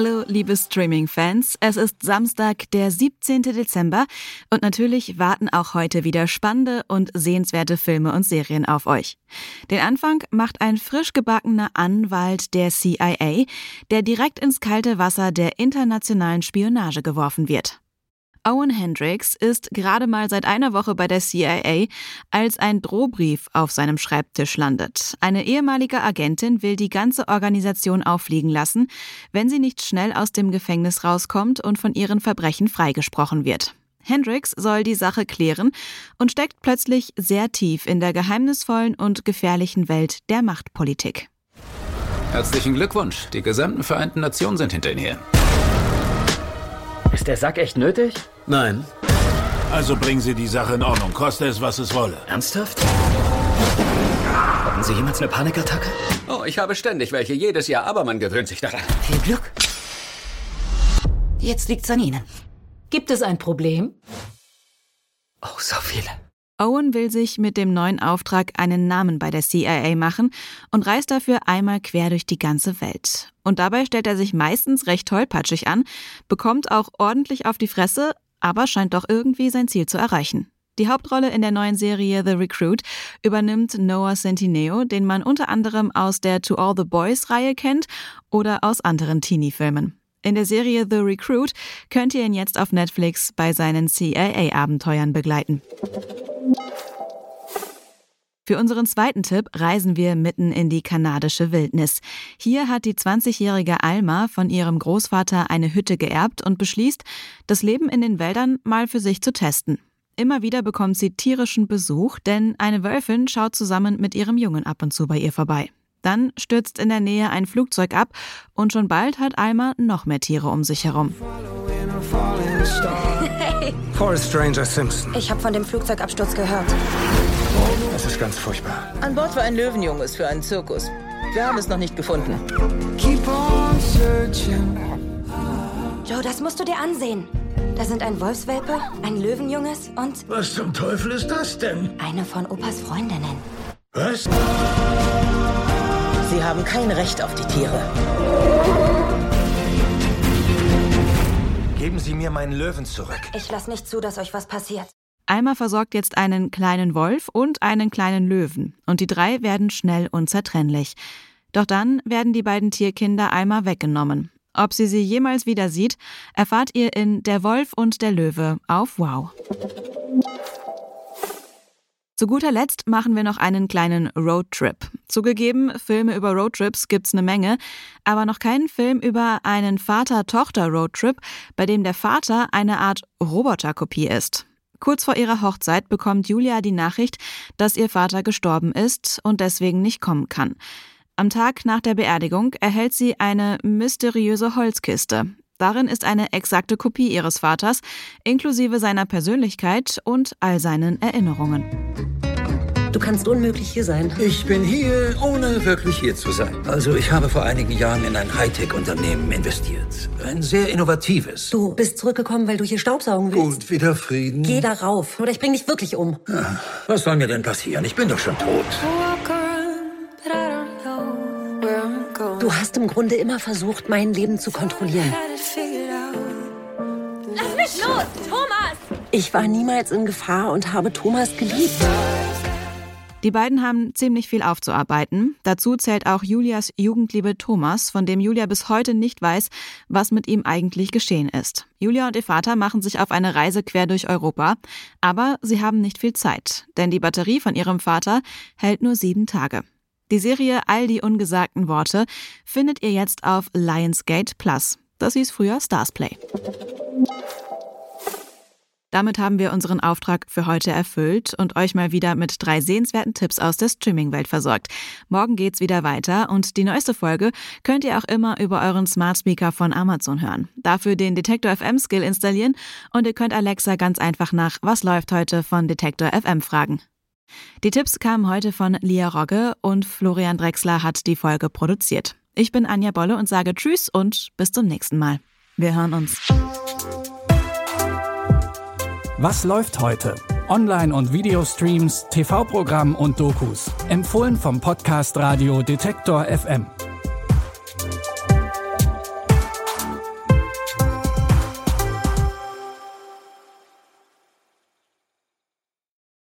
Hallo, liebe Streaming-Fans. Es ist Samstag, der 17. Dezember und natürlich warten auch heute wieder spannende und sehenswerte Filme und Serien auf euch. Den Anfang macht ein frisch gebackener Anwalt der CIA, der direkt ins kalte Wasser der internationalen Spionage geworfen wird. Owen Hendricks ist gerade mal seit einer Woche bei der CIA, als ein Drohbrief auf seinem Schreibtisch landet. Eine ehemalige Agentin will die ganze Organisation auffliegen lassen, wenn sie nicht schnell aus dem Gefängnis rauskommt und von ihren Verbrechen freigesprochen wird. Hendricks soll die Sache klären und steckt plötzlich sehr tief in der geheimnisvollen und gefährlichen Welt der Machtpolitik. Herzlichen Glückwunsch. Die gesamten Vereinten Nationen sind hinter Ihnen her. Ist der Sack echt nötig? Nein. Also bringen Sie die Sache in Ordnung, koste es, was es wolle. Ernsthaft? Hatten Sie jemals eine Panikattacke? Oh, ich habe ständig welche, jedes Jahr, aber man gewöhnt sich daran. Viel Glück. Jetzt liegt's an Ihnen. Gibt es ein Problem? Oh, so viele. Owen will sich mit dem neuen Auftrag einen Namen bei der CIA machen und reist dafür einmal quer durch die ganze Welt. Und dabei stellt er sich meistens recht tollpatschig an, bekommt auch ordentlich auf die Fresse, aber scheint doch irgendwie sein Ziel zu erreichen. Die Hauptrolle in der neuen Serie The Recruit übernimmt Noah Centineo, den man unter anderem aus der To All the Boys Reihe kennt oder aus anderen Teenie-Filmen. In der Serie The Recruit könnt ihr ihn jetzt auf Netflix bei seinen CIA-Abenteuern begleiten. Für unseren zweiten Tipp reisen wir mitten in die kanadische Wildnis. Hier hat die 20-jährige Alma von ihrem Großvater eine Hütte geerbt und beschließt, das Leben in den Wäldern mal für sich zu testen. Immer wieder bekommt sie tierischen Besuch, denn eine Wölfin schaut zusammen mit ihrem Jungen ab und zu bei ihr vorbei. Dann stürzt in der Nähe ein Flugzeug ab und schon bald hat Alma noch mehr Tiere um sich herum. Hey. Forest Ranger Simpson. Ich habe von dem Flugzeugabsturz gehört. Das ist ganz furchtbar. An Bord war ein Löwenjunges für einen Zirkus. Wir haben es noch nicht gefunden. Joe, das musst du dir ansehen. Da sind ein Wolfswelpe, ein Löwenjunges und... Was zum Teufel ist das denn? Eine von Opas Freundinnen. Was? Sie haben kein Recht auf die Tiere. Geben Sie mir meinen Löwen zurück. Ich lass nicht zu, dass euch was passiert. Alma versorgt jetzt einen kleinen Wolf und einen kleinen Löwen. Und die drei werden schnell unzertrennlich. Doch dann werden die beiden Tierkinder Alma weggenommen. Ob sie sie jemals wieder sieht, erfahrt ihr in Der Wolf und der Löwe auf Wow. Zu guter Letzt machen wir noch einen kleinen Roadtrip. Zugegeben, Filme über Roadtrips gibt's eine Menge, aber noch keinen Film über einen Vater-Tochter-Roadtrip, bei dem der Vater eine Art Roboterkopie ist. Kurz vor ihrer Hochzeit bekommt Julia die Nachricht, dass ihr Vater gestorben ist und deswegen nicht kommen kann. Am Tag nach der Beerdigung erhält sie eine mysteriöse Holzkiste. Darin ist eine exakte Kopie ihres Vaters, inklusive seiner Persönlichkeit und all seinen Erinnerungen. Du kannst unmöglich hier sein. Ich bin hier, ohne wirklich hier zu sein. Also ich habe vor einigen Jahren in ein Hightech-Unternehmen investiert. Ein sehr innovatives. Du bist zurückgekommen, weil du hier Staubsaugen willst. Gut, wieder Frieden. Geh darauf, oder ich bring dich wirklich um. Ja, was soll mir denn passieren? Ich bin doch schon tot. Du hast im Grunde immer versucht, mein Leben zu kontrollieren. Lass mich los, Thomas! Ich war niemals in Gefahr und habe Thomas geliebt. Die beiden haben ziemlich viel aufzuarbeiten. Dazu zählt auch Julias Jugendliebe Thomas, von dem Julia bis heute nicht weiß, was mit ihm eigentlich geschehen ist. Julia und ihr Vater machen sich auf eine Reise quer durch Europa, aber sie haben nicht viel Zeit, denn die Batterie von ihrem Vater hält nur sieben Tage. Die Serie All die ungesagten Worte findet ihr jetzt auf Lionsgate Plus. Das hieß früher Starsplay. Damit haben wir unseren Auftrag für heute erfüllt und euch mal wieder mit drei sehenswerten Tipps aus der Streaming-Welt versorgt. Morgen geht's wieder weiter und die neueste Folge könnt ihr auch immer über euren Smart Speaker von Amazon hören. Dafür den Detektor FM Skill installieren und ihr könnt Alexa ganz einfach nach Was läuft heute von Detektor FM fragen. Die Tipps kamen heute von Lia Rogge und Florian Drexler hat die Folge produziert. Ich bin Anja Bolle und sage Tschüss und bis zum nächsten Mal. Wir hören uns. Was läuft heute? Online- und Videostreams, TV-Programm und Dokus. Empfohlen vom Podcast Radio Detektor FM.